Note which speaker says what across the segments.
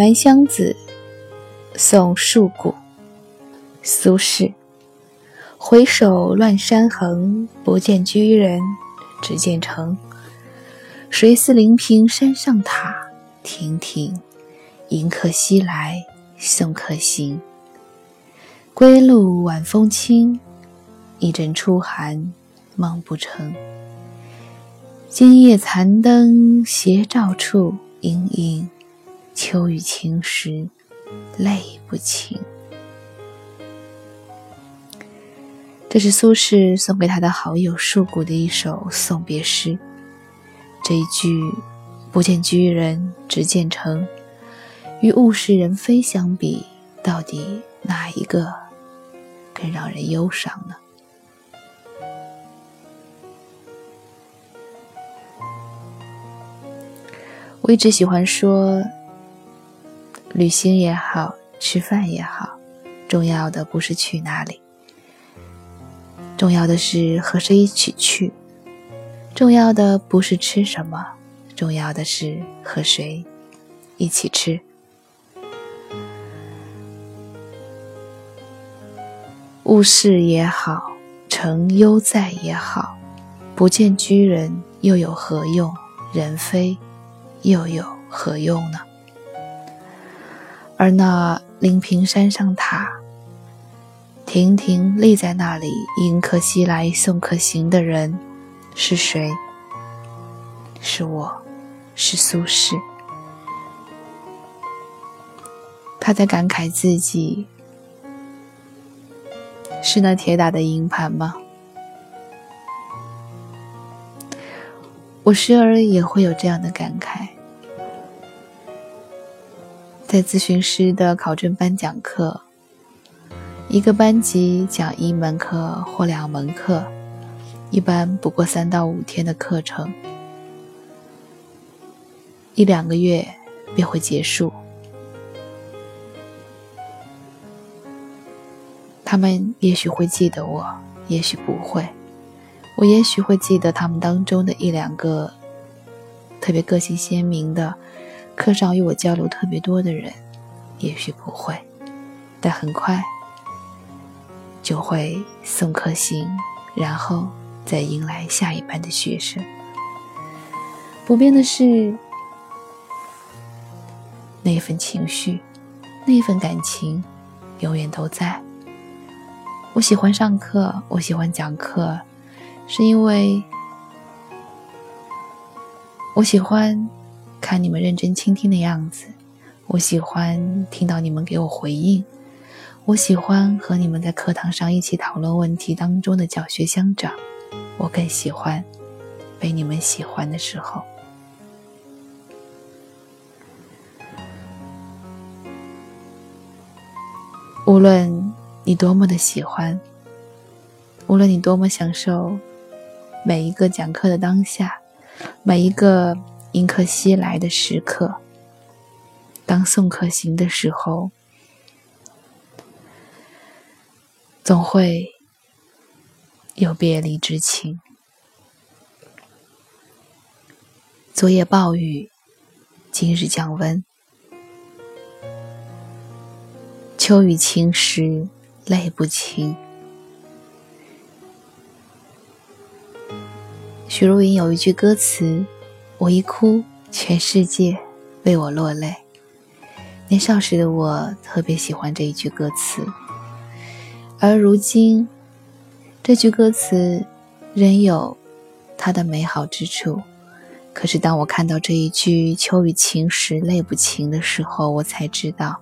Speaker 1: 南乡子·送树谷，苏轼。回首乱山横，不见居人，只见城。谁似临平山上塔？亭亭，迎客西来，送客行。归路晚风轻，一阵初寒，梦不成。今夜残灯斜照处，盈盈。秋雨晴时，泪不停。这是苏轼送给他的好友树谷的一首送别诗。这一句“不见居人，只见城”，与物是人非相比，到底哪一个更让人忧伤呢？我一直喜欢说。旅行也好，吃饭也好，重要的不是去哪里，重要的是和谁一起去；重要的不是吃什么，重要的是和谁一起吃。物事也好，成悠哉也好，不见居人又有何用？人非又有何用呢？而那临平山上塔，亭亭立在那里，迎客西来，送客行的人是谁？是我，是苏轼。他在感慨自己是那铁打的营盘吗？我时而也会有这样的感慨。在咨询师的考证班讲课，一个班级讲一门课或两门课，一般不过三到五天的课程，一两个月便会结束。他们也许会记得我，也许不会。我也许会记得他们当中的一两个特别个性鲜明的。课上与我交流特别多的人，也许不会，但很快就会送客行，然后再迎来下一班的学生。不变的是那份情绪，那份感情，永远都在。我喜欢上课，我喜欢讲课，是因为我喜欢。看你们认真倾听的样子，我喜欢听到你们给我回应。我喜欢和你们在课堂上一起讨论问题当中的教学相长。我更喜欢被你们喜欢的时候。无论你多么的喜欢，无论你多么享受每一个讲课的当下，每一个。迎客西来的时刻，当送客行的时候，总会有别离之情。昨夜暴雨，今日降温。秋雨晴时，泪不停。许茹芸有一句歌词。我一哭，全世界为我落泪。年少时的我特别喜欢这一句歌词，而如今，这句歌词仍有它的美好之处。可是，当我看到这一句“秋雨情时，泪不停”的时候，我才知道，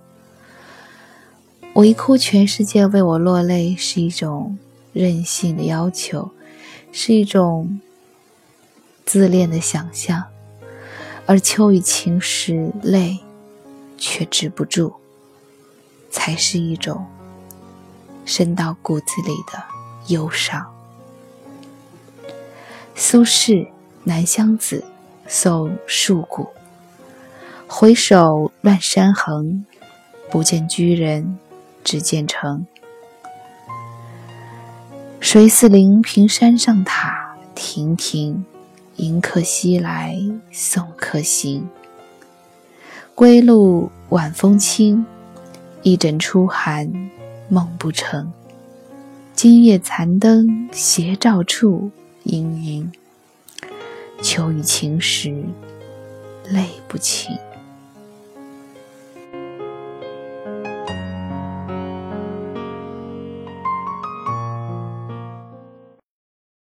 Speaker 1: 我一哭，全世界为我落泪是一种任性的要求，是一种。自恋的想象，而秋雨晴时泪却止不住，才是一种深到骨子里的忧伤。苏轼《南乡子·送树谷》：回首乱山横，不见居人，只见城。谁似临平山上塔，亭亭。迎客西来，送客行。归路晚风轻，一枕初寒梦不成。今夜残灯斜照处，氤氲。秋雨晴时泪不轻。